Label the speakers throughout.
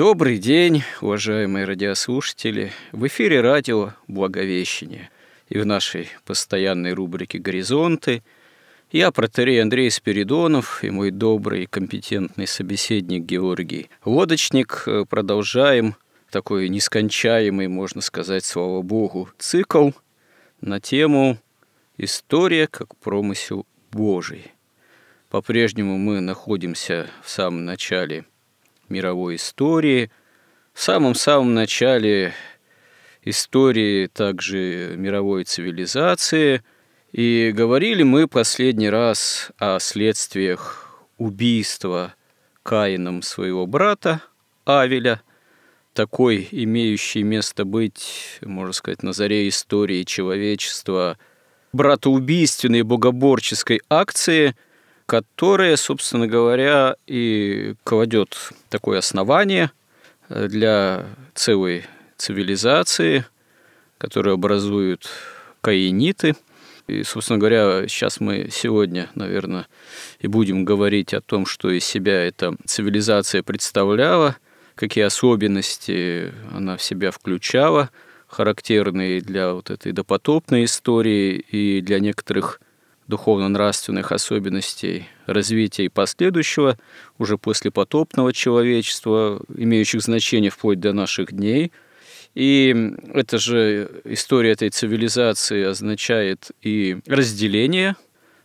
Speaker 1: Добрый день, уважаемые радиослушатели! В эфире радио «Благовещение» и в нашей постоянной рубрике «Горизонты» я, протерей Андрей Спиридонов и мой добрый и компетентный собеседник Георгий Лодочник продолжаем такой нескончаемый, можно сказать, слава богу, цикл на тему «История как промысел Божий». По-прежнему мы находимся в самом начале мировой истории. В самом-самом начале истории также мировой цивилизации. И говорили мы последний раз о следствиях убийства Каином своего брата Авеля, такой имеющий место быть, можно сказать, на заре истории человечества, братоубийственной богоборческой акции – которая, собственно говоря, и кладет такое основание э, для целой цивилизации, которую образуют каиниты. И, собственно говоря, сейчас мы сегодня, наверное, и будем говорить о том, что из себя эта цивилизация представляла, какие особенности она в себя включала, характерные для вот этой допотопной истории и для некоторых духовно-нравственных особенностей развития и последующего, уже после потопного человечества, имеющих значение вплоть до наших дней. И эта же история этой цивилизации означает и разделение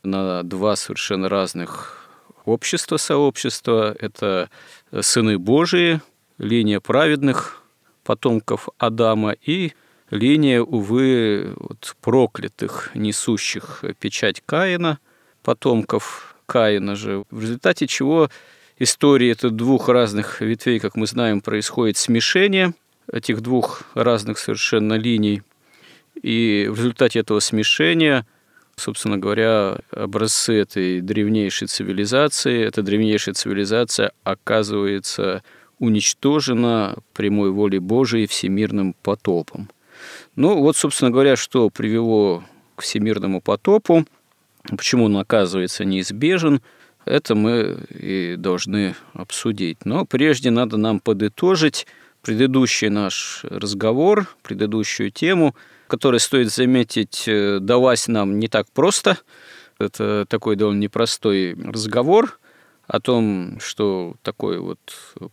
Speaker 1: на два совершенно разных общества, сообщества. Это сыны Божии, линия праведных потомков Адама и линия, увы, вот проклятых, несущих печать Каина, потомков Каина же, в результате чего истории это двух разных ветвей, как мы знаем, происходит смешение этих двух разных совершенно линий. И в результате этого смешения, собственно говоря, образцы этой древнейшей цивилизации, эта древнейшая цивилизация оказывается уничтожена прямой волей Божией всемирным потопом. Ну, вот, собственно говоря, что привело к всемирному потопу, почему он оказывается неизбежен, это мы и должны обсудить. Но прежде надо нам подытожить предыдущий наш разговор, предыдущую тему, которая, стоит заметить, э, далась нам не так просто. Это такой довольно непростой разговор о том, что такое вот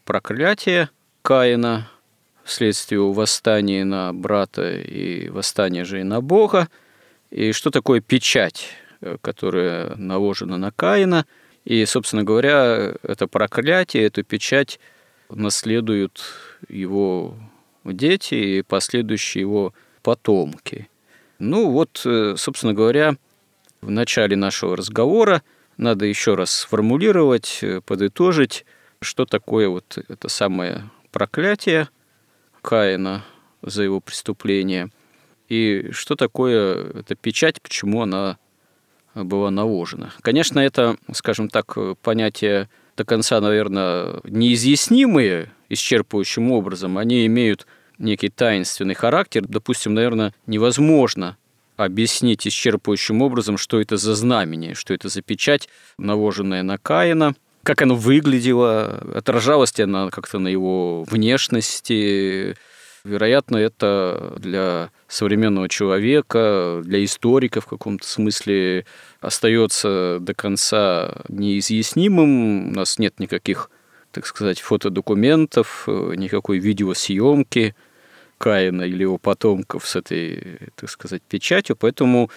Speaker 1: проклятие Каина – вследствие восстания на брата и восстания же и на Бога. И что такое печать, э, которая наложена на Каина. И, собственно говоря, это проклятие, эту печать наследуют его дети и последующие его потомки. Ну вот, э, собственно говоря, в начале нашего разговора надо еще раз сформулировать, э, подытожить, что такое вот это самое проклятие – Каина за его преступление. И что такое эта печать, почему она была наложена. Конечно, это, скажем так, понятие до конца, наверное, неизъяснимые исчерпывающим образом. Они имеют некий таинственный характер. Допустим, наверное, невозможно объяснить исчерпывающим образом, что это за знамение, что это за печать, наложенная на Каина – как оно выглядело, отражалось ли оно как-то на его внешности. Вероятно, это для современного человека, для историка в каком-то смысле остается до конца неизъяснимым. У нас нет никаких, так сказать, фотодокументов, никакой видеосъемки Каина или его потомков с этой, так сказать, печатью, поэтому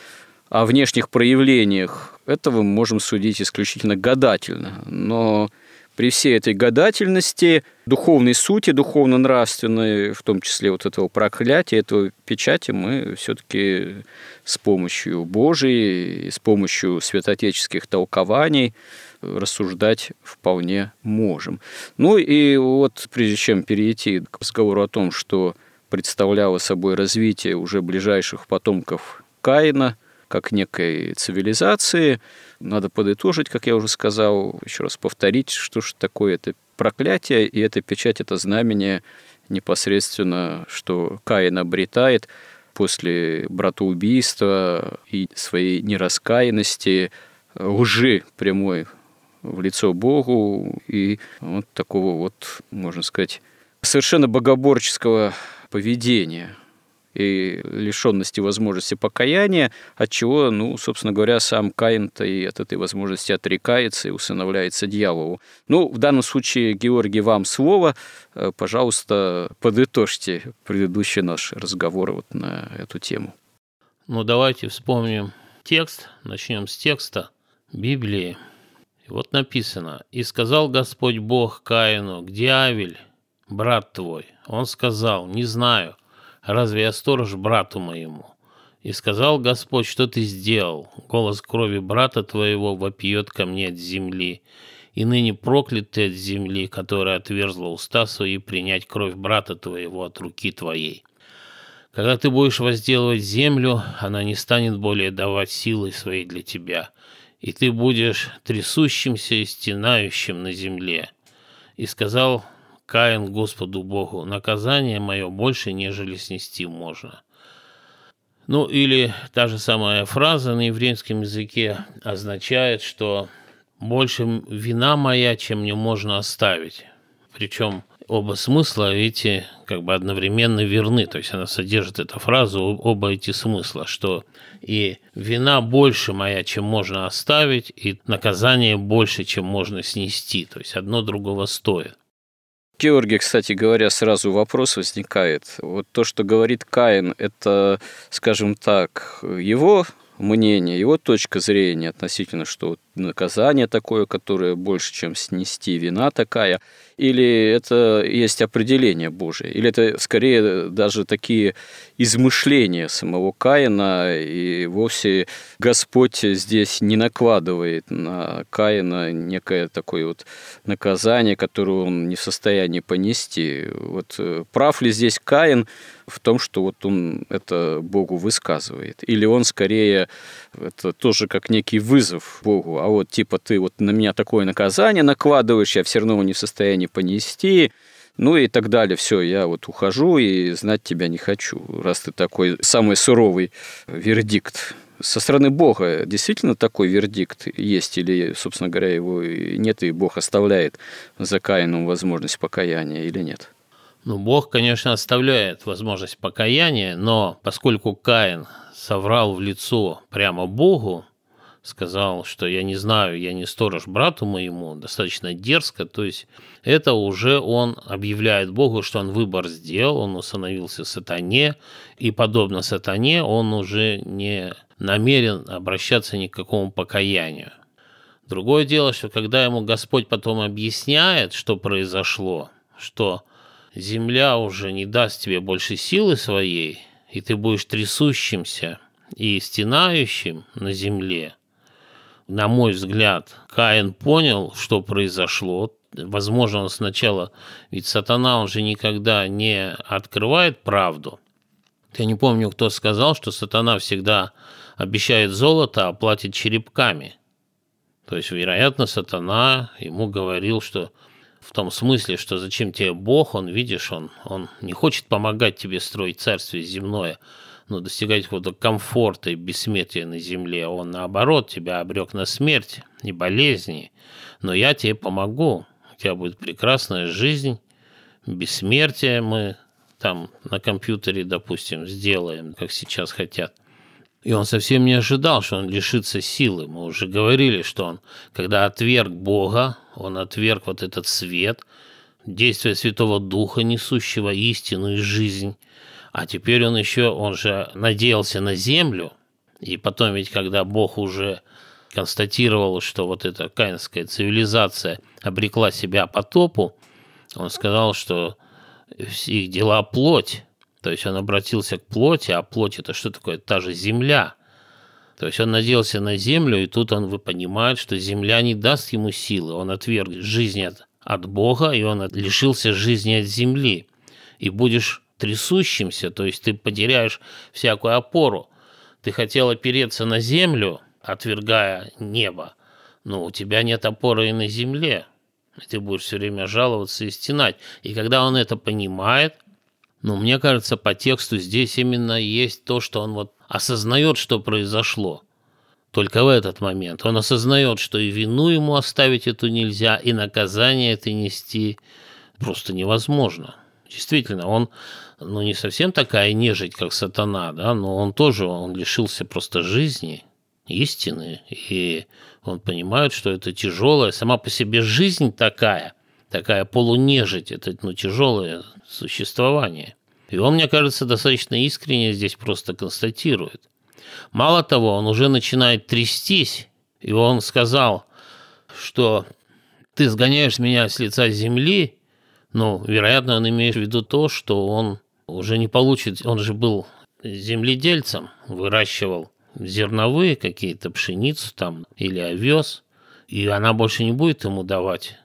Speaker 1: о внешних проявлениях этого мы можем судить исключительно гадательно. Но при всей этой гадательности, духовной сути, духовно-нравственной, в том числе вот этого проклятия, этого печати, мы все-таки с помощью Божией, с помощью святоотеческих толкований рассуждать вполне можем. Ну и вот прежде чем перейти к разговору о том, что представляло собой развитие уже ближайших потомков Каина – как некой цивилизации. Надо подытожить, как я уже сказал, еще раз повторить, что же такое это проклятие, и эта печать, это знамение непосредственно, что Каин обретает после братоубийства и своей нераскаянности, лжи прямой в лицо Богу и вот такого вот, можно сказать, совершенно богоборческого поведения – и лишенности возможности покаяния, от чего, ну, собственно говоря, сам Каин-то и от этой возможности отрекается и усыновляется дьяволу. Ну, в данном случае, Георгий, вам слово. Э, пожалуйста, подытожьте предыдущий наш разговор вот на эту тему.
Speaker 2: Ну, давайте вспомним текст. Начнем с текста Библии. Вот написано, «И сказал Господь Бог Каину, где Авель, брат твой?» Он сказал, «Не знаю». Разве я сторож брату моему? И сказал Господь, что ты сделал? Голос крови брата твоего вопьет ко мне от земли. И ныне проклят ты от земли, которая отверзла уста свои принять кровь брата твоего от руки твоей. Когда ты будешь возделывать землю, она не станет более давать силы своей для тебя, и ты будешь трясущимся и стенающим на земле. И сказал Каин Господу Богу, наказание мое больше, нежели снести можно. Ну или та же самая фраза на еврейском языке означает, что больше вина моя, чем мне можно оставить. Причем оба смысла, видите, как бы одновременно верны. То есть она содержит эту фразу, оба эти смысла, что и вина больше моя, чем можно оставить, и наказание больше, чем можно снести. То есть одно другого стоит.
Speaker 1: Георгий, кстати говоря, сразу вопрос возникает. Вот то, что говорит Каин, это, скажем так, его мнение, его точка зрения относительно, что наказание такое, которое больше, чем снести, вина такая, или это есть определение Божие, или это скорее даже такие измышления самого Каина, и вовсе Господь здесь не накладывает на Каина некое такое вот наказание, которое он не в состоянии понести. Вот э, прав ли здесь Каин в том, что вот он это Богу высказывает? Или он скорее это тоже как некий вызов Богу, а вот типа ты вот на меня такое наказание накладываешь, я все равно не в состоянии понести, ну и так далее. Все, я вот ухожу и знать тебя не хочу, раз ты такой самый суровый вердикт. Со стороны Бога действительно такой вердикт есть, или, собственно говоря, его нет, и Бог оставляет за Каином возможность покаяния или нет?
Speaker 2: Ну, Бог, конечно, оставляет возможность покаяния, но поскольку Каин соврал в лицо прямо Богу, сказал, что я не знаю, я не сторож брату моему, достаточно дерзко, то есть это уже он объявляет Богу, что он выбор сделал, он установился сатане, и подобно сатане он уже не намерен обращаться ни к какому покаянию. Другое дело, что когда ему Господь потом объясняет, что произошло, что земля уже не даст тебе больше силы своей, и ты будешь трясущимся и стенающим на земле, на мой взгляд, Каин понял, что произошло. Возможно, он сначала, ведь сатана, он же никогда не открывает правду. Я не помню, кто сказал, что сатана всегда обещает золото, а платит черепками. То есть, вероятно, сатана ему говорил, что в том смысле, что зачем тебе Бог, он, видишь, он, он не хочет помогать тебе строить царствие земное, ну, достигать какого-то комфорта и бессмертия на земле. Он, наоборот, тебя обрек на смерть и болезни. Но я тебе помогу. У тебя будет прекрасная жизнь, бессмертие мы там на компьютере, допустим, сделаем, как сейчас хотят. И он совсем не ожидал, что он лишится силы. Мы уже говорили, что он, когда отверг Бога, он отверг вот этот свет, действие Святого Духа, несущего истину и жизнь, а теперь он еще, он же надеялся на землю, и потом ведь, когда Бог уже констатировал, что вот эта каинская цивилизация обрекла себя потопу, он сказал, что их дела плоть. То есть он обратился к плоти, а плоть это что такое? Та же земля. То есть он надеялся на землю, и тут он понимает, что земля не даст ему силы. Он отверг жизнь от, от Бога, и он лишился жизни от земли. И будешь трясущимся, то есть ты потеряешь всякую опору. Ты хотел опереться на землю, отвергая небо, но у тебя нет опоры и на земле. И ты будешь все время жаловаться и стенать. И когда он это понимает, ну, мне кажется, по тексту здесь именно есть то, что он вот осознает, что произошло. Только в этот момент. Он осознает, что и вину ему оставить эту нельзя, и наказание это нести просто невозможно. Действительно, он ну, не совсем такая нежить, как сатана, да, но он тоже, он лишился просто жизни, истины, и он понимает, что это тяжелая, сама по себе жизнь такая, такая полунежить, это ну, тяжелое существование. И он, мне кажется, достаточно искренне здесь просто констатирует. Мало того, он уже начинает трястись, и он сказал, что ты сгоняешь меня с лица земли, ну, вероятно, он имеет в виду то, что он уже не получит, он же был земледельцем, выращивал зерновые какие-то, пшеницу там или овес, и она больше не будет ему давать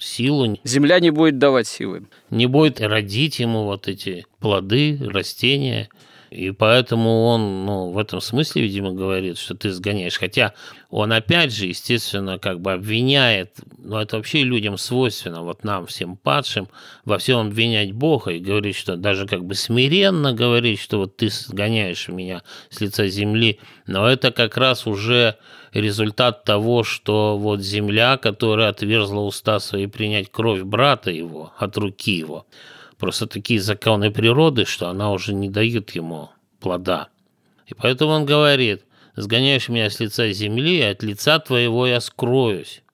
Speaker 2: силу.
Speaker 1: Земля не будет давать силы.
Speaker 2: Не будет родить ему вот эти плоды, растения. И поэтому он, ну, в этом смысле, видимо, говорит, что ты сгоняешь. Хотя он опять же, естественно, как бы обвиняет, ну, это вообще людям свойственно, вот нам, всем падшим, во всем обвинять Бога и говорить, что даже как бы смиренно говорить, что вот ты сгоняешь меня с лица земли, но это как раз уже результат того, что вот земля, которая отверзла уста свои принять кровь брата его от руки его, Просто такие законы природы, что она уже не дает ему плода. И поэтому он говорит, сгоняешь меня с лица земли, и от лица твоего я скроюсь.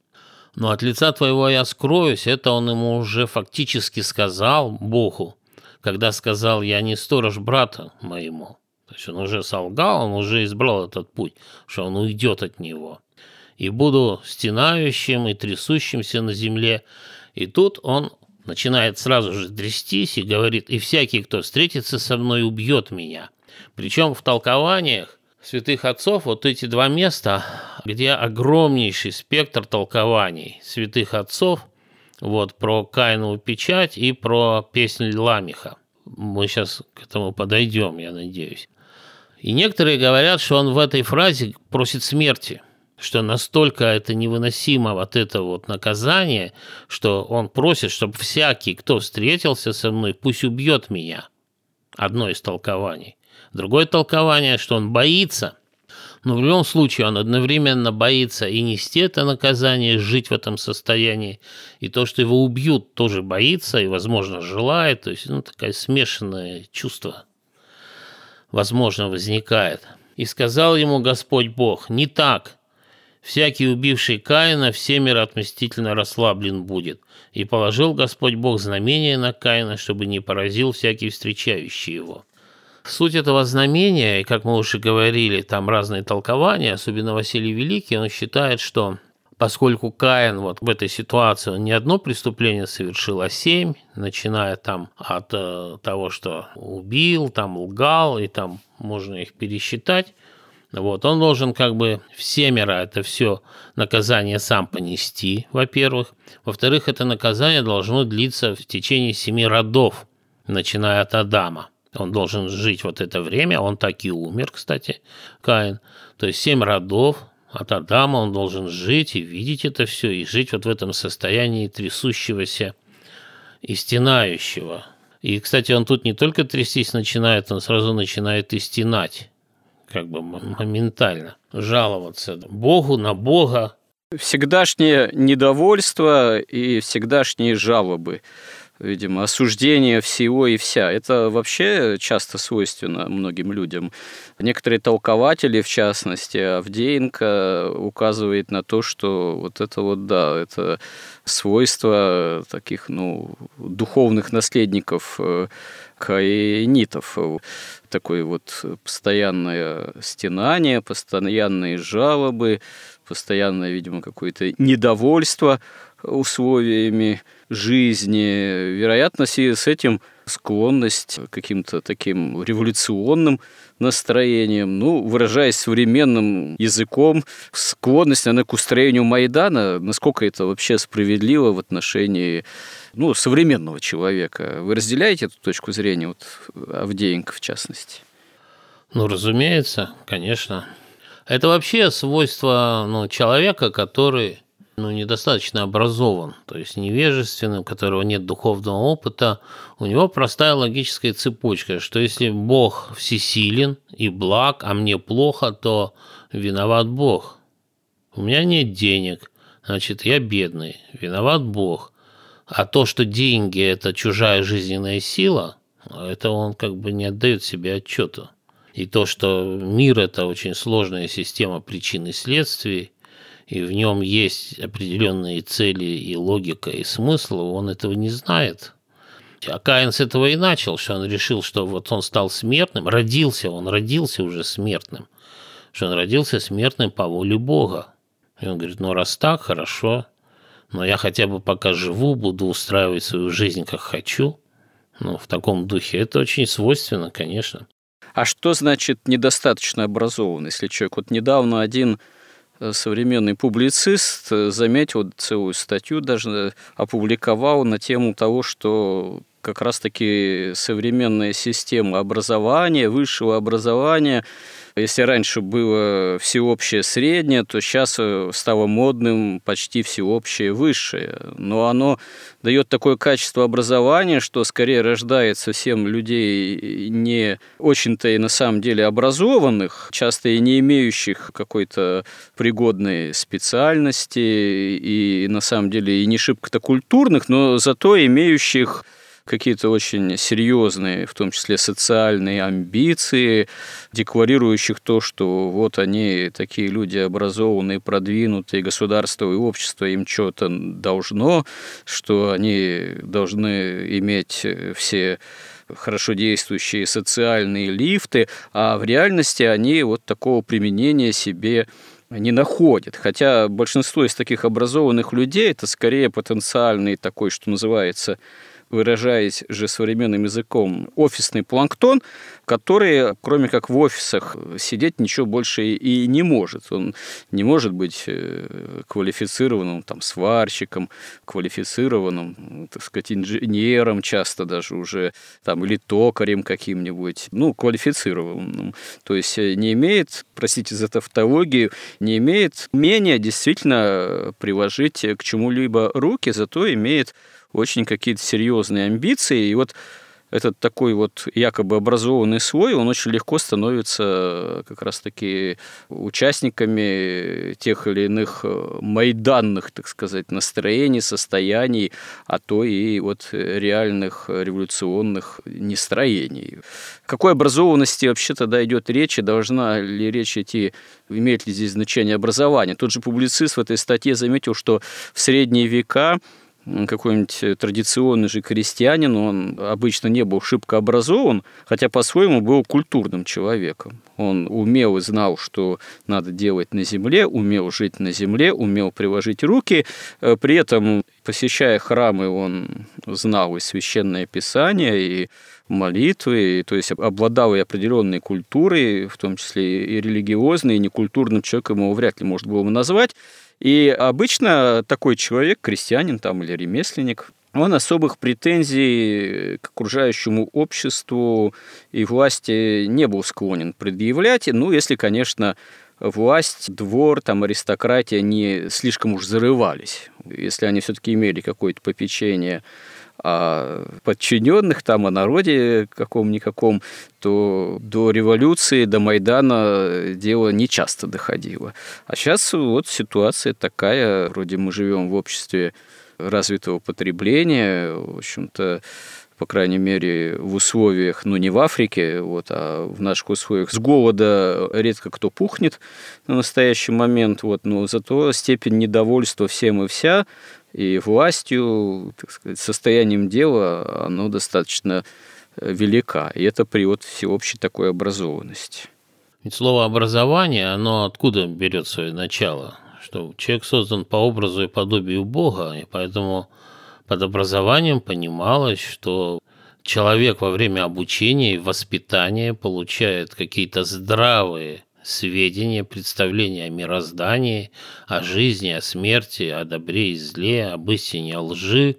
Speaker 2: Но от лица твоего я скроюсь, это он ему уже фактически сказал Богу, когда сказал, я не сторож брата моему. То есть он уже солгал, он уже избрал этот путь, что он уйдет от него. И буду стенающим и трясущимся на земле. И тут он начинает сразу же трястись и говорит, и всякий, кто встретится со мной, убьет меня. Причем в толкованиях святых отцов вот эти два места, где огромнейший спектр толкований святых отцов, вот про Каинову печать и про песнь Ламиха. Мы сейчас к этому подойдем, я надеюсь. И некоторые говорят, что он в этой фразе просит смерти – что настолько это невыносимо вот это вот наказание, что он просит, чтобы всякий, кто встретился со мной, пусть убьет меня. Одно из толкований. Другое толкование, что он боится, но в любом случае он одновременно боится и нести это наказание, жить в этом состоянии, и то, что его убьют, тоже боится и, возможно, желает. То есть, ну, такое смешанное чувство, возможно, возникает. И сказал ему Господь Бог, не так, Всякий убивший Каина всемир отмстительно расслаблен будет. И положил Господь Бог знамение на Каина, чтобы не поразил всякий встречающий его. Суть этого знамения, и как мы уже говорили, там разные толкования, особенно Василий Великий, он считает, что поскольку Каин вот в этой ситуации он не одно преступление совершил, а семь, начиная там от э, того, что убил, там лгал, и там можно их пересчитать, вот, он должен как бы всемеро это все наказание сам понести, во-первых. Во-вторых, это наказание должно длиться в течение семи родов, начиная от Адама. Он должен жить вот это время, он так и умер, кстати, Каин. То есть семь родов от Адама он должен жить и видеть это все, и жить вот в этом состоянии трясущегося и стенающего. И, кстати, он тут не только трястись начинает, он сразу начинает и стенать как бы моментально жаловаться Богу на Бога.
Speaker 1: Всегдашнее недовольство и всегдашние жалобы видимо, осуждение всего и вся. Это вообще часто свойственно многим людям. Некоторые толкователи, в частности, Авдеенко, указывает на то, что вот это вот, да, это свойство таких, ну, духовных наследников э, каинитов такое вот постоянное стенание, постоянные жалобы, постоянное, видимо, какое-то недовольство условиями жизни. Вероятно, с этим склонность к каким-то таким революционным настроениям, ну, выражаясь современным языком, склонность, она к устроению Майдана, насколько это вообще справедливо в отношении ну, современного человека. Вы разделяете эту точку зрения, вот Авдеенко в частности?
Speaker 2: Ну, разумеется, конечно. Это вообще свойство ну, человека, который ну, недостаточно образован, то есть невежественным, у которого нет духовного опыта, у него простая логическая цепочка, что если Бог всесилен и благ, а мне плохо, то виноват Бог. У меня нет денег, значит, я бедный, виноват Бог. А то, что деньги – это чужая жизненная сила, это он как бы не отдает себе отчета. И то, что мир – это очень сложная система причин и следствий, и в нем есть определенные цели и логика, и смысл, он этого не знает. А Каин с этого и начал, что он решил, что вот он стал смертным, родился, он родился уже смертным, что он родился смертным по воле Бога. И он говорит, ну раз так, хорошо, но я хотя бы пока живу, буду устраивать свою жизнь как хочу. Ну, в таком духе это очень свойственно, конечно.
Speaker 1: А что значит недостаточно образован, если человек? Вот недавно один современный публицист э, заметил целую статью, даже опубликовал на тему того, что как раз-таки современная система образования, высшего образования если раньше было всеобщее среднее, то сейчас э, стало модным почти всеобщее высшее. Но оно дает такое качество образования, что скорее рождает совсем людей не очень-то и на самом деле образованных, часто и не имеющих какой-то пригодной специальности, и на самом деле и не шибко-то культурных, но зато имеющих какие-то очень серьезные, в том числе социальные амбиции, декларирующих то, что вот они такие люди образованные, продвинутые, государство и общество им что-то должно, что они должны иметь все хорошо действующие социальные лифты, а в реальности они вот такого применения себе не находят. Хотя большинство из таких образованных людей это скорее потенциальный такой, что называется, выражаясь же современным языком, офисный планктон, который, кроме как в офисах, сидеть ничего больше и не может. Он не может быть э, квалифицированным там, сварщиком, квалифицированным, так сказать, инженером часто даже уже, там, или токарем каким-нибудь, ну, квалифицированным. То есть э, не имеет, простите за тавтологию, не имеет умения действительно приложить к чему-либо руки, зато имеет очень какие-то серьезные амбиции. И вот этот такой вот якобы образованный слой, он очень легко становится как раз-таки участниками тех или иных э, майданных, так сказать, настроений, состояний, а то и вот реальных революционных нестроений. Какой образованности вообще тогда идет речь, и должна ли речь идти, имеет ли здесь значение образование? Тот же публицист в этой статье заметил, что в средние века какой-нибудь э, традиционный же крестьянин, он обычно не был шибко образован, хотя по-своему был культурным человеком. Он умел и знал, что надо делать на земле, умел жить на земле, умел приложить руки. Э, при этом, посещая храмы, он знал и священное писание, и молитвы, то есть обладал и определенной культурой, в том числе и религиозной, и некультурным человеком его вряд ли можно было бы назвать. И обычно такой человек, крестьянин там или ремесленник, он особых претензий к окружающему обществу и власти не был склонен предъявлять, ну, если, конечно, власть, двор, там, аристократия не слишком уж зарывались, если они все-таки имели какое-то попечение о подчиненных, там, о народе каком-никаком, то до революции, до Майдана дело не часто доходило. А сейчас вот ситуация такая, вроде мы живем в обществе развитого потребления, в общем-то, по крайней мере, в условиях, ну, не в Африке, вот, а в наших условиях с голода редко кто пухнет на настоящий момент, вот, но зато степень недовольства всем и вся и властью, так сказать, состоянием дела, оно достаточно э, велика. И это привод всеобщей такой образованности.
Speaker 2: Ведь слово образование, оно откуда берет свое начало? что человек создан по образу и подобию Бога, и поэтому под образованием понималось, что человек во время обучения и воспитания получает какие-то здравые сведения, представления о мироздании, о жизни, о смерти, о добре и зле, об истине, о лжи.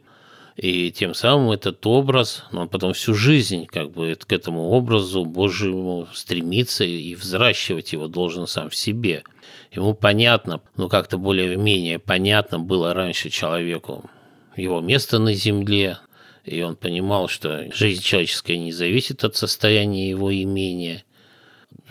Speaker 2: И тем самым этот образ, он потом всю жизнь как бы к этому образу Божьему стремиться и взращивать его должен сам в себе. Ему понятно, ну как-то более-менее понятно было раньше человеку его место на земле, и он понимал, что жизнь человеческая не зависит от состояния его имения –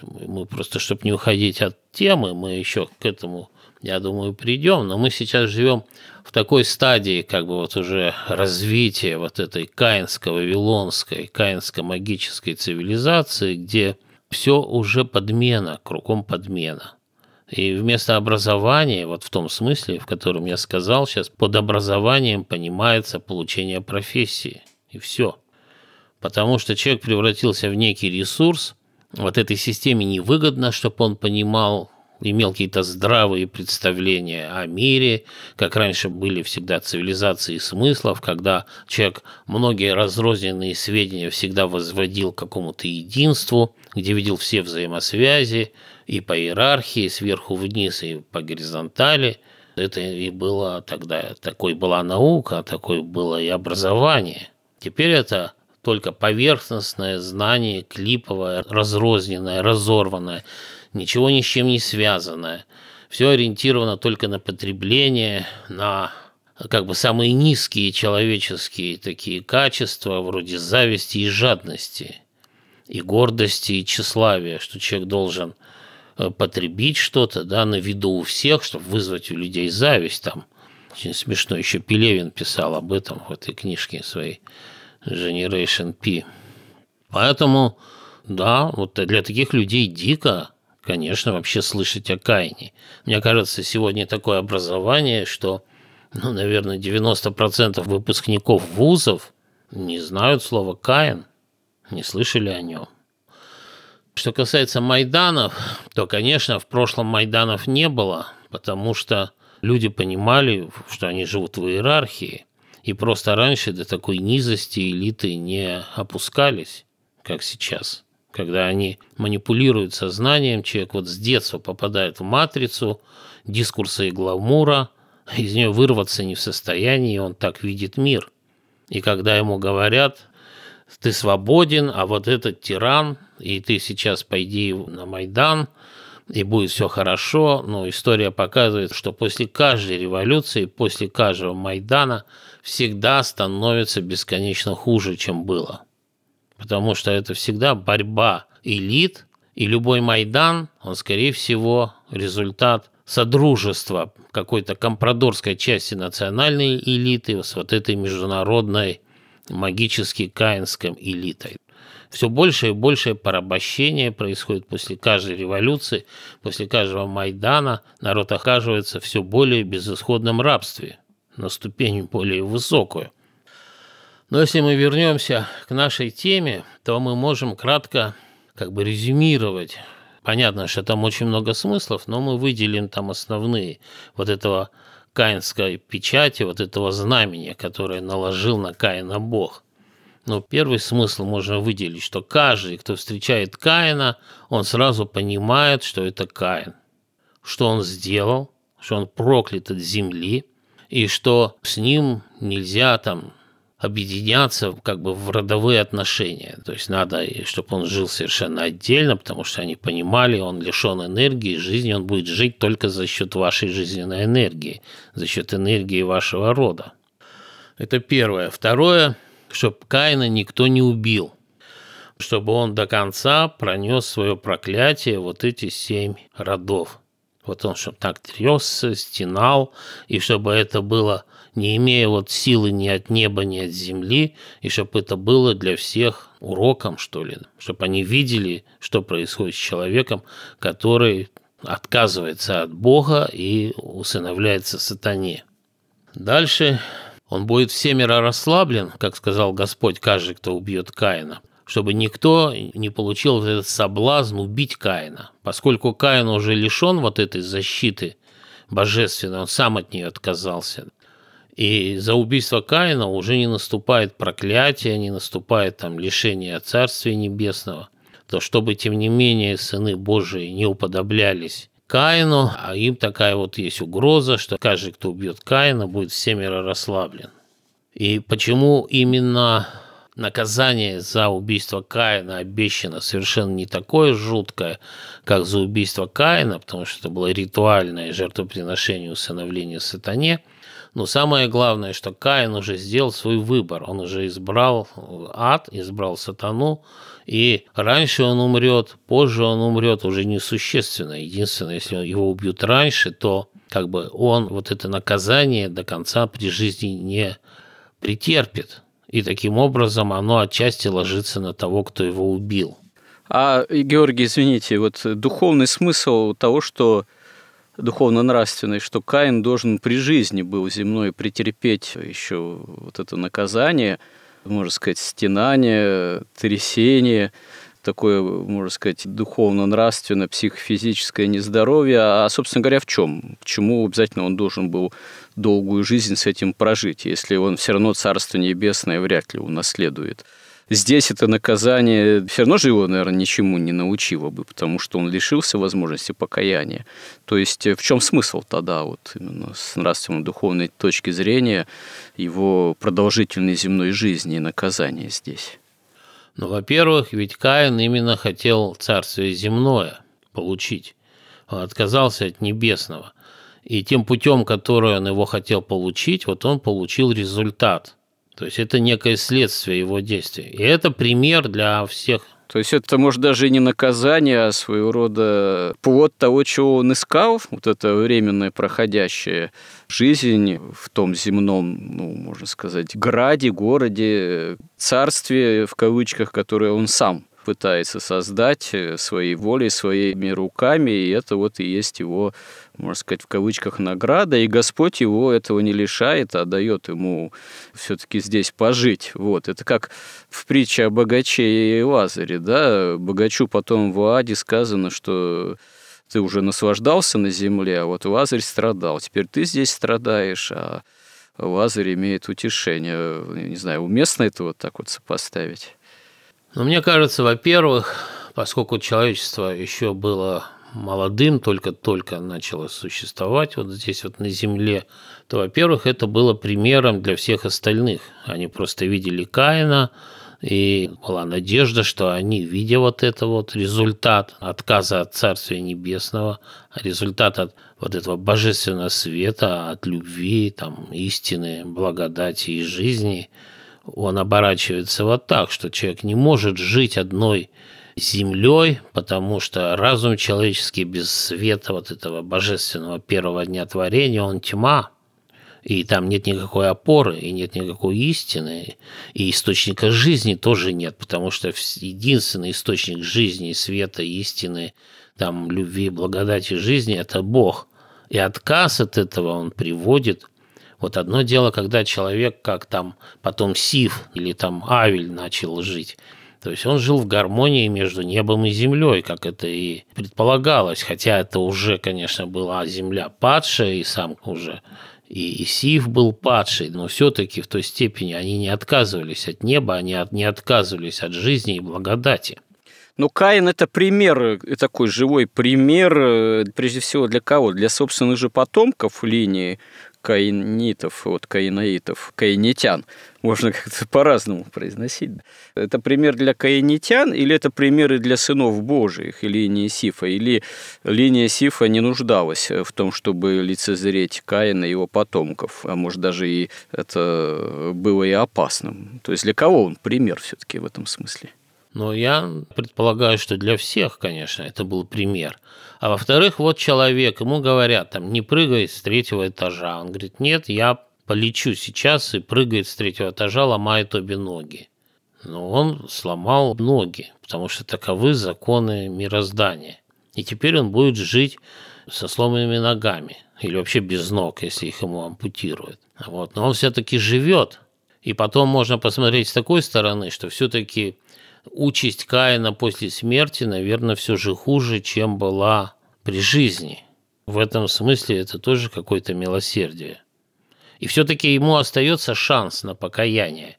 Speaker 2: мы просто, чтобы не уходить от темы, мы еще к этому, я думаю, придем, но мы сейчас живем в такой стадии, как бы вот уже развития вот этой каинско-вавилонской, каинско-магической цивилизации, где все уже подмена, кругом подмена. И вместо образования, вот в том смысле, в котором я сказал сейчас, под образованием понимается получение профессии. И все. Потому что человек превратился в некий ресурс, вот этой системе невыгодно, чтобы он понимал, имел какие-то здравые представления о мире, как раньше были всегда цивилизации смыслов, когда человек многие разрозненные сведения всегда возводил к какому-то единству, где видел все взаимосвязи и по иерархии, сверху вниз, и по горизонтали. Это и было тогда, такой была наука, такое было и образование. Теперь это только поверхностное знание, клиповое, разрозненное, разорванное, ничего ни с чем не связанное. Все ориентировано только на потребление, на как бы самые низкие человеческие такие качества, вроде зависти и жадности, и гордости, и тщеславия, что человек должен э, потребить что-то, да, на виду у всех, чтобы вызвать у людей зависть там. Очень смешно, еще Пелевин писал об этом в этой книжке своей. Generation P. Поэтому, да, вот для таких людей дико, конечно, вообще слышать о Каине. Мне кажется, сегодня такое образование, что, ну, наверное, 90% выпускников вузов не знают слова «Каин», не слышали о нем. Что касается Майданов, то, конечно, в прошлом Майданов не было, потому что люди понимали, что они живут в иерархии, и просто раньше до такой низости элиты не опускались, как сейчас. Когда они манипулируют сознанием, человек вот с детства попадает в матрицу дискурса и гламура, из нее вырваться не в состоянии, он так видит мир. И когда ему говорят, ты свободен, а вот этот тиран, и ты сейчас пойди на Майдан, и будет все хорошо, но история показывает, что после каждой революции, после каждого Майдана – всегда становится бесконечно хуже, чем было. Потому что это всегда борьба элит, и любой Майдан, он, скорее всего, результат содружества какой-то компрадорской части национальной элиты с вот этой международной магически каинской элитой. Все больше и больше порабощения происходит после каждой революции, после каждого Майдана народ оказывается все более безысходном рабстве – на ступень более высокую. Но если мы вернемся к нашей теме, то мы можем кратко как бы резюмировать. Понятно, что там очень много смыслов, но мы выделим там основные вот этого каинской печати, вот этого знамения, которое наложил на Каина Бог. Но первый смысл можно выделить, что каждый, кто встречает Каина, он сразу понимает, что это Каин. Что он сделал, что он проклят от земли – и что с ним нельзя там объединяться как бы в родовые отношения. То есть надо, чтобы он жил совершенно отдельно, потому что они понимали, он лишен энергии, жизни он будет жить только за счет вашей жизненной энергии, за счет энергии вашего рода. Это первое. Второе, чтобы Каина никто не убил, чтобы он до конца пронес свое проклятие вот эти семь родов. Вот он, чтобы так трясся, стенал, и чтобы это было, не имея вот силы ни от неба, ни от земли, и чтобы это было для всех уроком, что ли, чтобы они видели, что происходит с человеком, который отказывается от Бога и усыновляется сатане. Дальше он будет всемиро расслаблен, как сказал Господь, каждый, кто убьет Каина, чтобы никто не получил вот этот соблазн убить Каина. Поскольку Каин уже лишен вот этой защиты божественной, он сам от нее отказался. И за убийство Каина уже не наступает проклятие, не наступает там лишение Царствия Небесного. То чтобы, тем не менее, сыны Божии не уподоблялись Каину, а им такая вот есть угроза, что каждый, кто убьет Каина, будет всемиро расслаблен. И почему именно наказание за убийство Каина обещано совершенно не такое жуткое, как за убийство Каина, потому что это было ритуальное жертвоприношение усыновления сатане – но самое главное, что Каин уже сделал свой выбор. Он уже избрал ад, избрал сатану, и раньше он умрет, позже он умрет уже несущественно. Единственное, если его убьют раньше, то как бы он вот это наказание до конца при жизни не претерпит. И таким образом оно отчасти ложится на того, кто его убил.
Speaker 1: А, Георгий, извините, вот духовный смысл того, что духовно-нравственной, что Каин должен при жизни был земной претерпеть еще вот это наказание, можно сказать, стенание, трясение, такое, можно сказать, духовно-нравственно, психофизическое нездоровье. А, собственно говоря, в чем? К чему обязательно он должен был долгую жизнь с этим прожить, если он все равно Царство Небесное вряд ли унаследует? Здесь это наказание все равно же его, наверное, ничему не научило бы, потому что он лишился возможности покаяния. То есть э, в чем смысл тогда, вот именно с нравственно-духовной точки зрения, его продолжительной земной жизни и наказания здесь?
Speaker 2: Ну, во-первых, ведь Каин именно хотел царствие земное получить. Он отказался от небесного. И тем путем, который он его хотел получить, вот он получил результат – то есть это некое следствие его действий. И это пример для всех.
Speaker 1: То есть это, может, даже не наказание, а своего рода плод того, чего он искал, вот это временная проходящая жизнь в том земном, ну, можно сказать, граде, городе, царстве, в кавычках, которое он сам пытается создать своей волей, своими руками, и это вот и есть его, можно сказать, в кавычках награда, и Господь его этого не лишает, а дает ему все-таки здесь пожить. Вот. Это как в притче о богаче и Лазаре, да, богачу потом в Аде сказано, что ты уже наслаждался на земле, а вот Лазарь страдал. Теперь ты здесь страдаешь, а Лазарь имеет утешение. Не знаю, уместно это вот так вот сопоставить?
Speaker 2: Но мне кажется, во-первых, поскольку человечество еще было молодым, только-только начало существовать вот здесь вот на Земле, то, во-первых, это было примером для всех остальных. Они просто видели Каина, и была надежда, что они, видя вот это вот результат отказа от Царствия Небесного, результат от вот этого божественного света, от любви, там, истины, благодати и жизни – он оборачивается вот так, что человек не может жить одной землей, потому что разум человеческий без света вот этого божественного первого дня творения, он тьма, и там нет никакой опоры, и нет никакой истины, и источника жизни тоже нет, потому что единственный источник жизни, света, истины, там, любви, благодати жизни – это Бог. И отказ от этого он приводит вот одно дело, когда человек, как там потом Сив или там Авель начал жить, то есть он жил в гармонии между небом и землей, как это и предполагалось, хотя это уже, конечно, была земля падшая, и сам уже и Сив был падший, но все-таки в той степени они не отказывались от неба, они не отказывались от жизни и благодати.
Speaker 1: Ну, Каин – это пример, э, такой живой пример, э, прежде всего для кого? Для собственных же потомков линии каинитов, вот каинаитов, каинитян. Можно как-то по-разному произносить. Это пример для каинитян или это примеры для сынов Божиих и линии Сифа? Или линия Сифа не нуждалась в том, чтобы лицезреть Каина и его потомков? А может, даже и это было и опасным? То есть для кого он пример все-таки в этом смысле?
Speaker 2: Но я предполагаю, что для всех, конечно, это был пример. А во-вторых, вот человек, ему говорят, там, не прыгай с третьего этажа. Он говорит, нет, я полечу сейчас и прыгает с третьего этажа, ломает обе ноги. Но он сломал ноги, потому что таковы законы мироздания. И теперь он будет жить со сломанными ногами или вообще без ног, если их ему ампутируют. Вот. Но он все-таки живет. И потом можно посмотреть с такой стороны, что все-таки участь Каина после смерти, наверное, все же хуже, чем была при жизни. В этом смысле это тоже какое-то милосердие. И все-таки ему остается шанс на покаяние.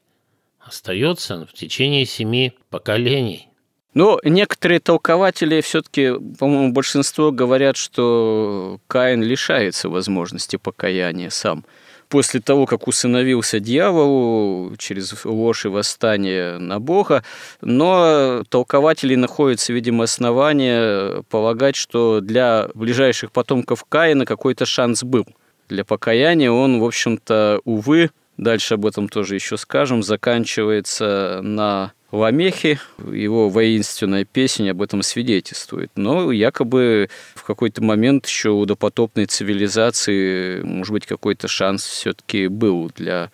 Speaker 2: Остается в течение семи поколений.
Speaker 1: Но некоторые толкователи все-таки, по-моему, большинство говорят, что Каин лишается возможности покаяния сам. После того, как усыновился дьяволу через ложь и восстание на Бога, но толкователи находятся, видимо, основания полагать, что для ближайших потомков Каина какой-то шанс был. Для покаяния он, в общем-то, увы, дальше об этом тоже еще скажем, заканчивается на Ламехи, его воинственная песня об этом свидетельствует. Но якобы в какой-то момент еще у допотопной цивилизации, может быть, какой-то шанс все-таки был для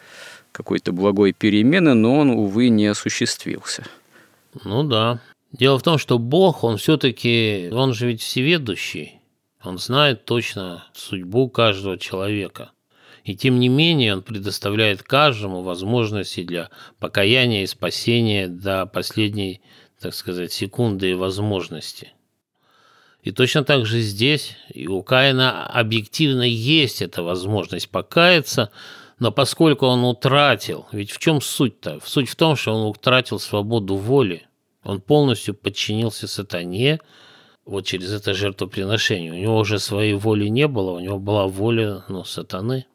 Speaker 1: какой-то благой перемены, но он, увы, не осуществился.
Speaker 2: Ну да. Дело в том, что Бог, он все-таки, он же ведь всеведущий. Он знает точно судьбу каждого человека. И тем не менее он предоставляет каждому возможности для покаяния и спасения до последней, так сказать, секунды и возможности. И точно так же здесь и у Каина объективно есть эта возможность покаяться, но поскольку он утратил, ведь в чем суть-то? Суть в том, что он утратил свободу воли. Он полностью подчинился сатане, вот через это жертвоприношение. У него уже своей воли не было, у него была воля ну, сатаны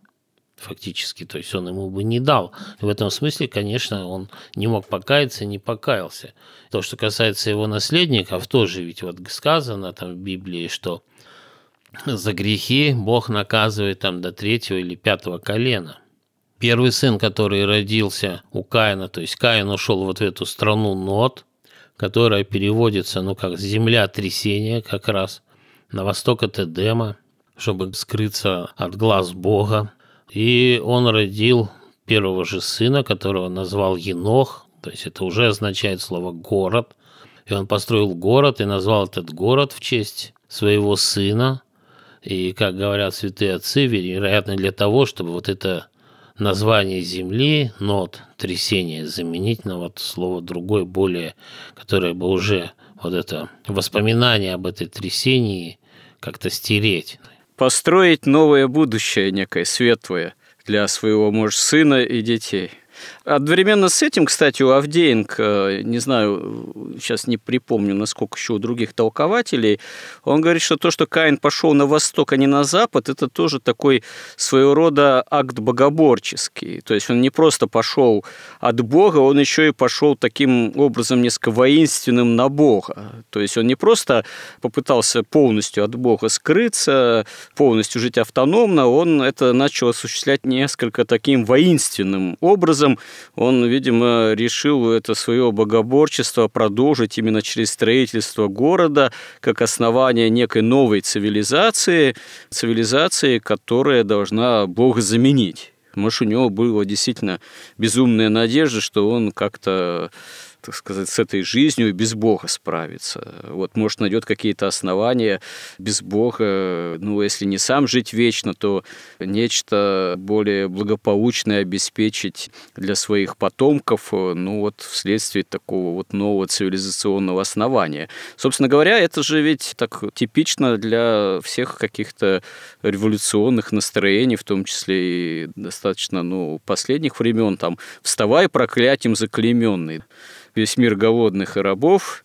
Speaker 2: фактически, то есть он ему бы не дал. В этом смысле, конечно, он не мог покаяться, не покаялся. То, что касается его наследников, тоже ведь вот сказано там в Библии, что за грехи Бог наказывает там до третьего или пятого колена. Первый сын, который родился у Каина, то есть Каин ушел вот в эту страну Нот, которая переводится, ну, как земля трясения как раз, на восток от Эдема, чтобы скрыться от глаз Бога. И он родил первого же сына, которого назвал Енох, то есть это уже означает слово «город». И он построил город и назвал этот город в честь своего сына. И, как говорят святые отцы, вероятно, для того, чтобы вот это название земли, нот, трясение, заменить на вот слово другое, более, которое бы уже вот это воспоминание об этой трясении как-то стереть
Speaker 1: построить новое будущее некое, светлое для своего, может, сына и детей. Одновременно с этим, кстати, у Авдеенко, не знаю, сейчас не припомню, насколько еще у других толкователей, он говорит, что то, что Каин пошел на восток, а не на запад, это тоже такой своего рода акт богоборческий. То есть он не просто пошел от Бога, он еще и пошел таким образом несколько воинственным на Бога. То есть он не просто попытался полностью от Бога скрыться, полностью жить автономно, он это начал осуществлять несколько таким воинственным образом, он, видимо, решил это свое богоборчество продолжить именно через строительство города как основание некой новой цивилизации, цивилизации, которая должна Бога заменить. Может, у него была действительно безумная надежда, что он как-то так сказать, с этой жизнью без Бога справиться. Вот, может, найдет какие-то основания без Бога, ну, если не сам жить вечно, то нечто более благополучное обеспечить для своих потомков, ну, вот вследствие такого вот нового цивилизационного основания. Собственно говоря, это же ведь так типично для всех каких-то революционных настроений, в том числе и достаточно, ну, последних времен, там, «вставай, проклятием заклеменный» весь мир голодных и рабов,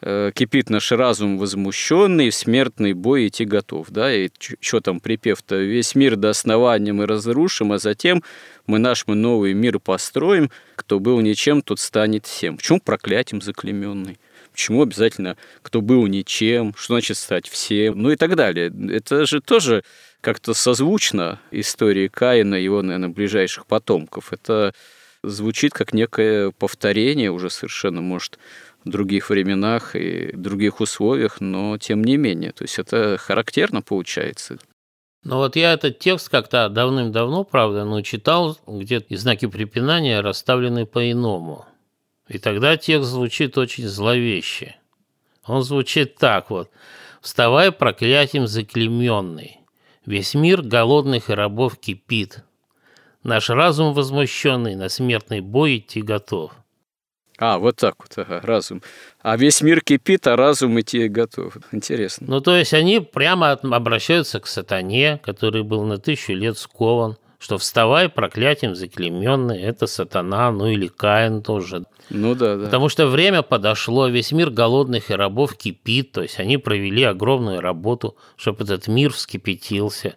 Speaker 1: э, кипит наш разум возмущенный, в смертный бой идти готов. Да? И что там припев-то? Весь мир до основания мы разрушим, а затем мы наш мы новый мир построим, кто был ничем, тот станет всем. Почему проклятием заклеменный? Почему обязательно кто был ничем? Что значит стать всем? Ну и так далее. Это же тоже как-то созвучно истории Каина и его, наверное, ближайших потомков. Это звучит как некое повторение уже совершенно, может, в других временах и других условиях, но тем не менее. То есть это характерно получается.
Speaker 2: Ну вот я этот текст как-то давным-давно, правда, но читал, где и знаки препинания расставлены по-иному. И тогда текст звучит очень зловеще. Он звучит так вот. «Вставай проклятием заклеменный, весь мир голодных и рабов кипит, Наш разум возмущенный на смертный бой идти готов.
Speaker 1: А, вот так вот, ага, разум. А весь мир кипит, а разум идти готов. Интересно.
Speaker 2: Ну, то есть они прямо обращаются к сатане, который был на тысячу лет скован, что вставай, проклятием заклеменный, это сатана, ну или Каин тоже.
Speaker 1: Ну да, да.
Speaker 2: Потому что время подошло, весь мир голодных и рабов кипит, то есть они провели огромную работу, чтобы этот мир вскипятился.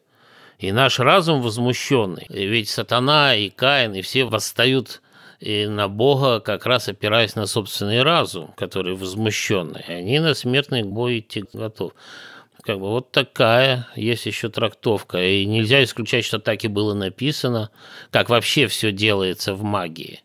Speaker 2: И наш разум возмущенный, ведь сатана и Каин, и все восстают и на Бога, как раз опираясь на собственный разум, который возмущенный. Они на смертный бой идти готов. Как бы вот такая есть еще трактовка. И нельзя исключать, что так и было написано, как вообще все делается в магии.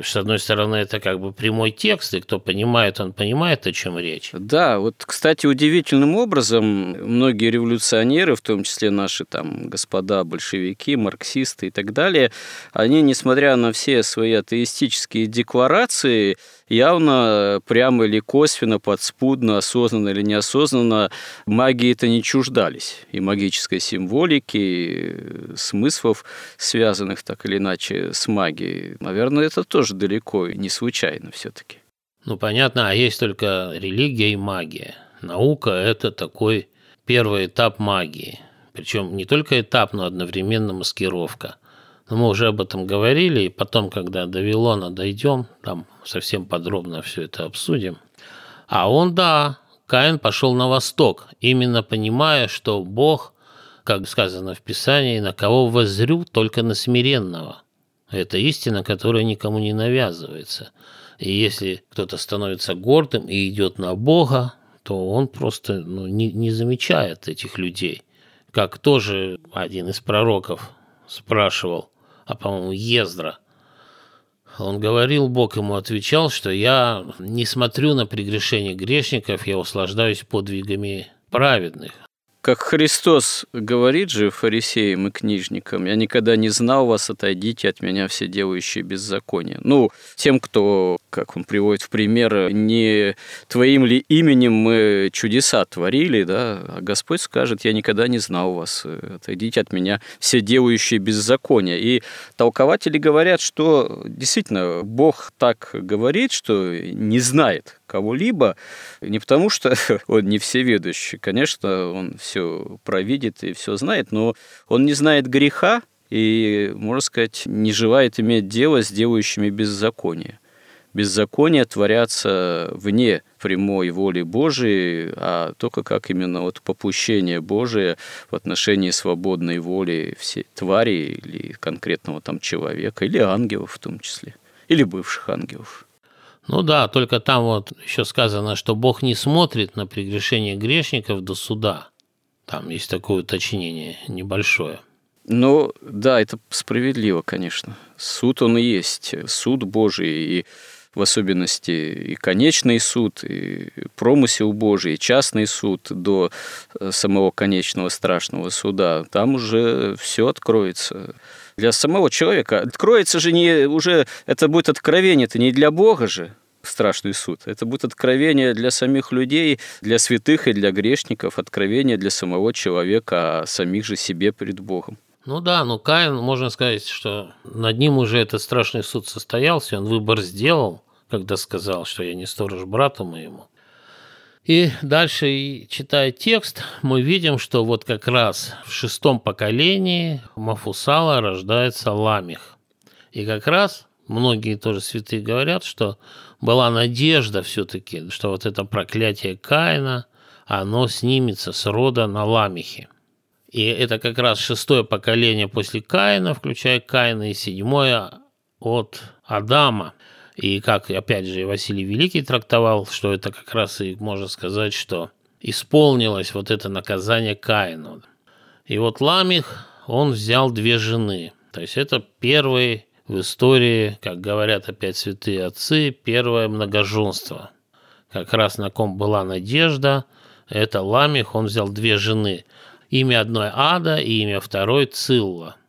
Speaker 2: С одной стороны, это как бы прямой текст, и кто понимает, он понимает, о чем речь.
Speaker 1: Да, вот, кстати, удивительным образом многие революционеры, в том числе наши там господа большевики, марксисты и так далее, они, несмотря на все свои атеистические декларации, явно прямо или косвенно, подспудно, осознанно или неосознанно магии это не чуждались. И магической символики, и смыслов, связанных так или иначе с магией. Наверное, это тоже далеко и не случайно все-таки.
Speaker 2: Ну, понятно, а есть только религия и магия. Наука – это такой первый этап магии. Причем не только этап, но одновременно маскировка – но мы уже об этом говорили, и потом, когда до Вилона дойдем, там совсем подробно все это обсудим. А он, да, Каин пошел на восток, именно понимая, что Бог, как сказано в Писании, на кого воззрю, только на смиренного. Это истина, которая никому не навязывается. И если кто-то становится гордым и идет на Бога, то он просто ну, не, не замечает этих людей. Как тоже один из пророков спрашивал, а, по-моему, Ездра. Он говорил, Бог ему отвечал, что я не смотрю на прегрешения грешников, я услаждаюсь подвигами праведных.
Speaker 1: Как Христос говорит же фарисеям и книжникам, «Я никогда не знал вас, отойдите от меня, все делающие беззаконие». Ну, тем, кто, как он приводит в пример, не твоим ли именем мы чудеса творили, да, а Господь скажет, «Я никогда не знал вас, отойдите от меня, все делающие беззаконие». И толкователи говорят, что действительно Бог так говорит, что не знает, кого-либо, не потому что он не всеведущий, конечно, он все провидит и все знает, но он не знает греха и, можно сказать, не желает иметь дело с делающими беззаконие. Беззакония творятся вне прямой воли Божией, а только как именно вот попущение Божие в отношении свободной воли всей твари или конкретного там человека, или ангелов в том числе, или бывших ангелов.
Speaker 2: Ну да, только там вот еще сказано, что Бог не смотрит на прегрешение грешников до суда. Там есть такое уточнение небольшое.
Speaker 1: Ну, да, это справедливо, конечно. Суд он и есть. Суд Божий, и в особенности и конечный суд, и промысел Божий, и частный суд до э, самого конечного страшного суда. Там уже все откроется для самого человека. Откроется же не уже, это будет откровение, это не для Бога же, страшный суд. Это будет откровение для самих людей, для святых и для грешников, откровение для самого человека о самих же себе перед Богом.
Speaker 2: Ну да, но Каин, можно сказать, что над ним уже этот страшный суд состоялся, он выбор сделал, когда сказал, что я не сторож брату моему. И дальше, читая текст, мы видим, что вот как раз в шестом поколении Мафусала рождается Ламих. И как раз многие тоже святые говорят, что была надежда все-таки, что вот это проклятие Каина, оно снимется с рода на Ламихе. И это как раз шестое поколение после Каина, включая Каина, и седьмое от Адама. И как, опять же, Василий Великий трактовал, что это как раз и можно сказать, что исполнилось вот это наказание Каину. И вот Ламих, он взял две жены. То есть это первый в истории, как говорят опять святые отцы, первое многоженство. Как раз на ком была надежда, это Ламих, он взял две жены. Имя одной Ада и имя второй Цилла –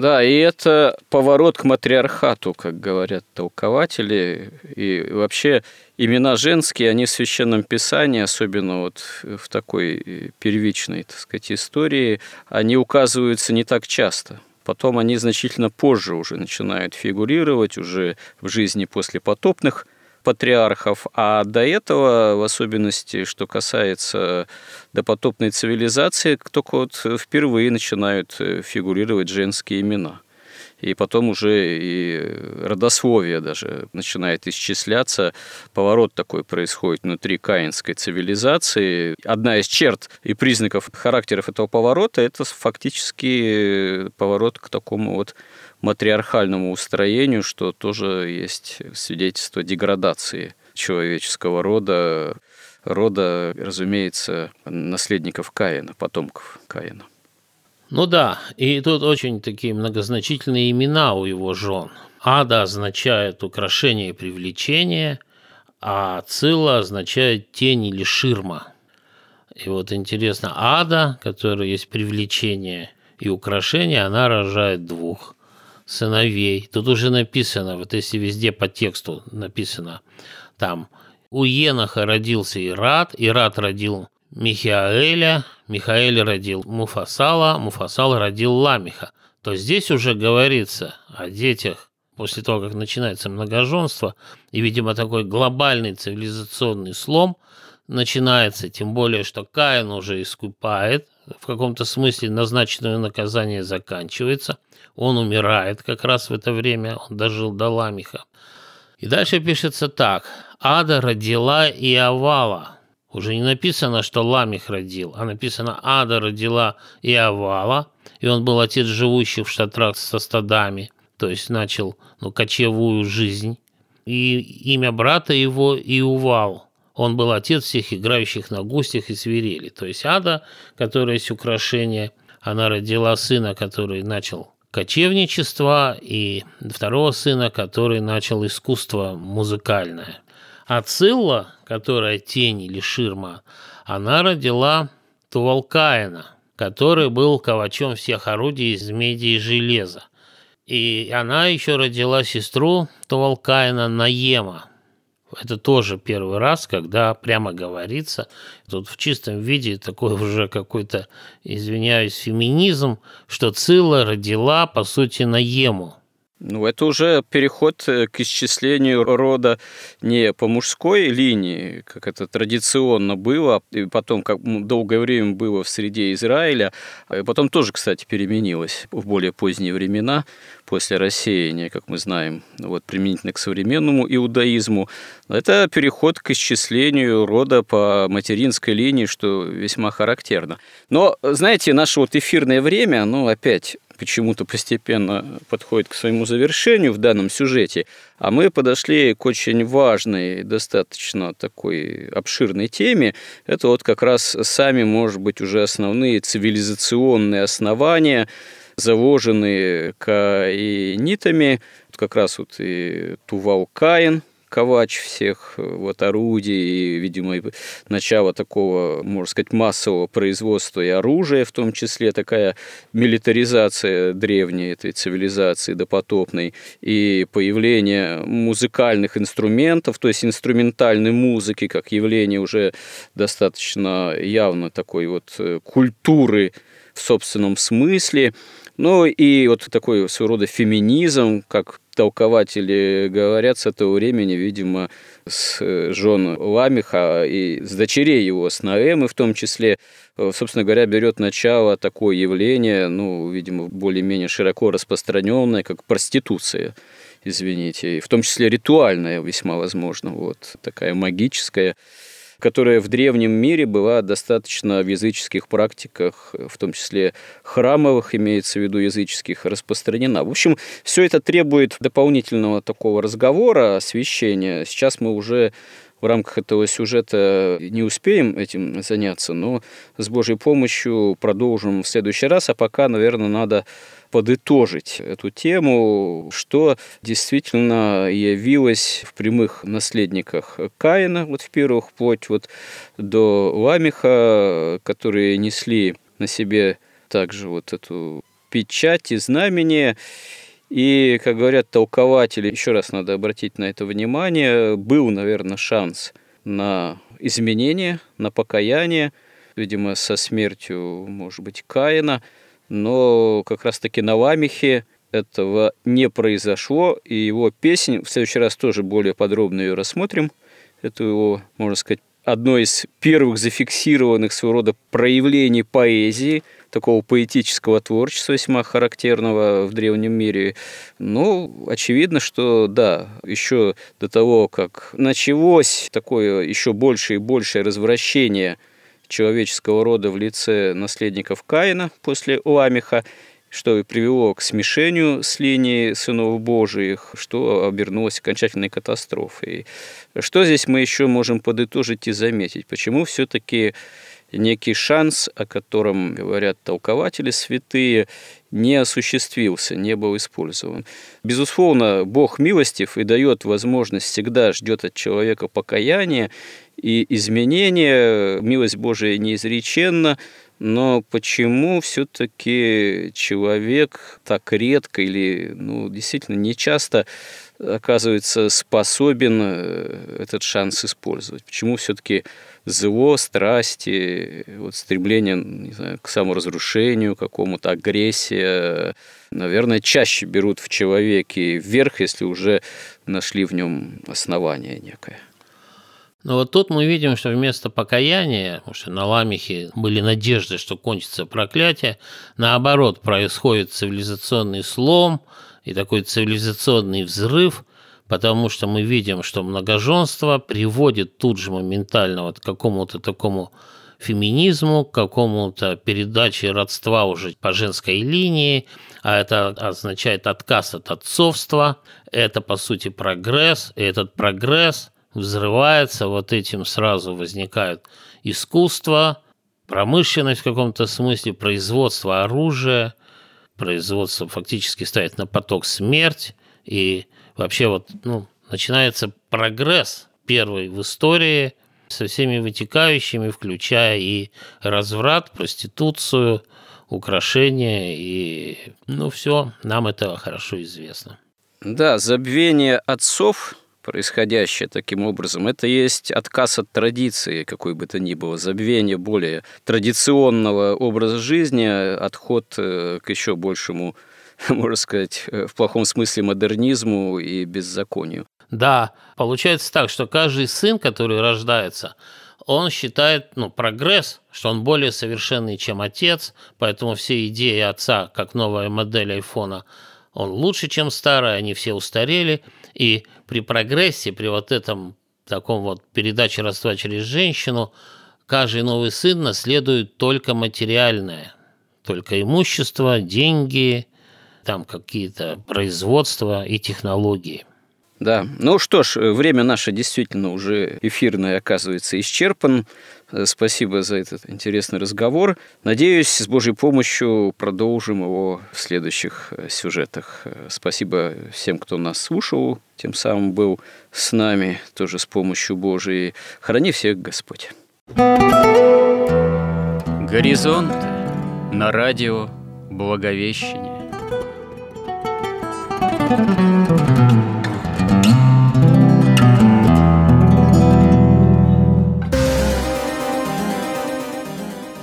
Speaker 1: да, и это поворот к матриархату, как говорят толкователи. И вообще имена женские, они в Священном Писании, особенно вот в такой первичной, так сказать, истории, они указываются не так часто. Потом они значительно позже уже начинают фигурировать, уже в жизни послепотопных патриархов, а до этого, в особенности, что касается допотопной цивилизации, только вот впервые начинают фигурировать женские имена – и потом уже и родословие даже начинает исчисляться. Поворот такой происходит внутри каинской цивилизации. Одна из черт и признаков характеров этого поворота – это фактически поворот к такому вот матриархальному устроению, что тоже есть свидетельство деградации человеческого рода, рода, разумеется, наследников Каина, потомков Каина.
Speaker 2: Ну да, и тут очень такие многозначительные имена у его жен. Ада означает украшение и привлечение, а Цила означает тень или ширма. И вот интересно, Ада, которая есть привлечение и украшение, она рожает двух сыновей. Тут уже написано, вот если везде по тексту написано, там у Еноха родился Ират, Ират родил Михаэля, Михаэль родил Муфасала, Муфасал родил Ламиха. То здесь уже говорится о детях после того, как начинается многоженство, и, видимо, такой глобальный цивилизационный слом начинается, тем более, что Каин уже искупает, в каком-то смысле назначенное наказание заканчивается, он умирает как раз в это время, он дожил до Ламиха. И дальше пишется так. Ада родила Иовала, уже не написано, что Ламих родил, а написано Ада родила Иовала, и он был отец живущих в шатрах со стадами, то есть начал ну, кочевую жизнь. И имя брата его Иувал. Он был отец всех играющих на густях и свирели. То есть Ада, которая есть украшение, она родила сына, который начал кочевничество, и второго сына, который начал искусство музыкальное. А Цилла, которая тень или ширма, она родила Тувалкаина, который был ковачом всех орудий из меди и железа. И она еще родила сестру Тувалкаина Наема. Это тоже первый раз, когда прямо говорится, тут в чистом виде такой уже какой-то, извиняюсь, феминизм, что Цилла родила, по сути, Наему –
Speaker 1: ну, это уже переход э, к исчислению рода не по мужской линии, как это традиционно было, и потом как долгое время было в среде Израиля, и потом тоже, кстати, переменилось в более поздние времена, после рассеяния, как мы знаем, вот применительно к современному иудаизму. Это переход к исчислению рода по материнской линии, что весьма характерно. Но, знаете, наше вот эфирное время, оно опять почему-то постепенно подходит к своему завершению в данном сюжете, а мы подошли к очень важной, достаточно такой обширной теме. Это вот как раз сами, может быть, уже основные цивилизационные основания, заложенные каинитами, как раз вот и Тувал Каин, ковач всех э, вот орудий, и, видимо, начало такого, можно сказать, массового производства и оружия, в том числе такая милитаризация древней этой цивилизации допотопной, и появление музыкальных инструментов, то есть инструментальной музыки, как явление уже достаточно явно такой вот э, культуры в собственном смысле, ну и вот такой своего рода феминизм, как толкователи говорят с этого времени, видимо, с э, жен Ламиха и с дочерей его, с Наэмы в том числе, э, собственно говоря, берет начало такое явление, ну, видимо, более-менее широко распространенное, как проституция извините, и в том числе ритуальная весьма возможно, вот такая магическая которая в древнем мире была достаточно в языческих практиках, в том числе храмовых, имеется в виду языческих, распространена. В общем, все это требует дополнительного такого разговора, освещения. Сейчас мы уже в рамках этого сюжета не успеем этим заняться, но с Божьей помощью продолжим в следующий раз, а пока, наверное, надо подытожить эту тему, что действительно явилось в прямых наследниках Каина, вот в первых, вплоть вот до Ламиха, которые несли на себе также вот эту печать и знамение. И, как говорят толкователи, еще раз надо обратить на это внимание, был, наверное, шанс на изменение, на покаяние, видимо, со смертью, может быть, Каина – но как раз-таки на Ламихе этого не произошло, и его песнь, в следующий раз тоже более подробно ее рассмотрим, это его, можно сказать, одно из первых зафиксированных своего рода проявлений поэзии, такого поэтического творчества весьма характерного в древнем мире. Ну, очевидно, что да, еще до того, как началось такое еще большее и большее развращение человеческого рода в лице наследников Каина после Ламиха, что и привело к смешению с линией сынов Божиих, что обернулось окончательной катастрофой. Что здесь мы еще можем подытожить и заметить? Почему все-таки некий шанс, о котором говорят толкователи святые, не осуществился, не был использован. Безусловно, Бог милостив и дает возможность, всегда ждет от человека покаяния и изменения. Милость Божия неизреченна, но почему все-таки человек так редко или ну, действительно не часто оказывается способен э, этот шанс использовать? Почему все-таки зло, страсти, вот стремление не знаю, к саморазрушению, какому-то агрессия, наверное, чаще берут в человеке вверх, если уже нашли в нем основание некое?
Speaker 2: Но вот тут мы видим, что вместо покаяния, потому что на Ламихе были надежды, что кончится проклятие, наоборот, происходит цивилизационный слом и такой цивилизационный взрыв, потому что мы видим, что многоженство приводит тут же моментально вот к какому-то такому феминизму, к какому-то передаче родства уже по женской линии, а это означает отказ от отцовства, это, по сути, прогресс, и этот прогресс – взрывается, вот этим сразу возникает искусство, промышленность в каком-то смысле, производство оружия, производство фактически ставит на поток смерть, и вообще вот ну, начинается прогресс первый в истории со всеми вытекающими, включая и разврат, проституцию, украшения, и ну все, нам это хорошо известно.
Speaker 1: Да, забвение отцов происходящее таким образом, это есть отказ от традиции какой бы то ни было, забвение более традиционного образа жизни, отход э, к еще большему, можно сказать, э, в плохом смысле модернизму и беззаконию.
Speaker 2: Да, получается так, что каждый сын, который рождается, он считает ну, прогресс, что он более совершенный, чем отец, поэтому все идеи отца, как новая модель айфона, он лучше, чем старая, они все устарели – и при прогрессе, при вот этом таком вот передаче родства через женщину, каждый новый сын наследует только материальное, только имущество, деньги, там какие-то производства и технологии.
Speaker 1: Да, ну что ж, время наше действительно уже эфирное оказывается исчерпан. Э, спасибо за этот интересный разговор. Надеюсь, с Божьей помощью продолжим его в следующих э, сюжетах. Э, спасибо всем, кто нас слушал, тем самым был с нами тоже с помощью Божией. Храни всех Господь.
Speaker 3: Горизонт на радио Благовещение.